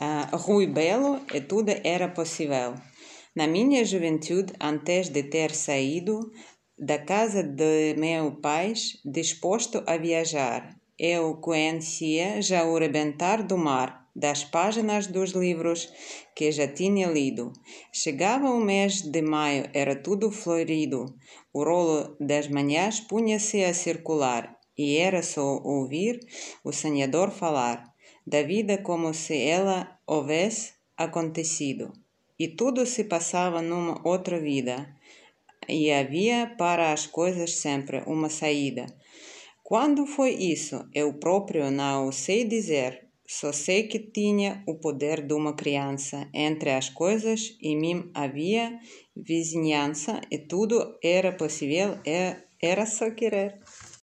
uh, Rui Belo e tudo era possível. Na minha juventude, antes de ter saído da casa de meus pais, disposto a viajar, eu conhecia já o rebentar do mar, das páginas dos livros que já tinha lido. Chegava o mês de maio, era tudo florido. O rolo das manhãs punha-se a circular e era só ouvir o sonhador falar da vida como se ela houvesse acontecido. E tudo se passava numa outra vida. E havia para as coisas sempre uma saída. Quando foi isso? Eu próprio não sei dizer. Só sei que tinha o poder de uma criança. Entre as coisas e mim havia vizinhança e tudo era possível, era só querer.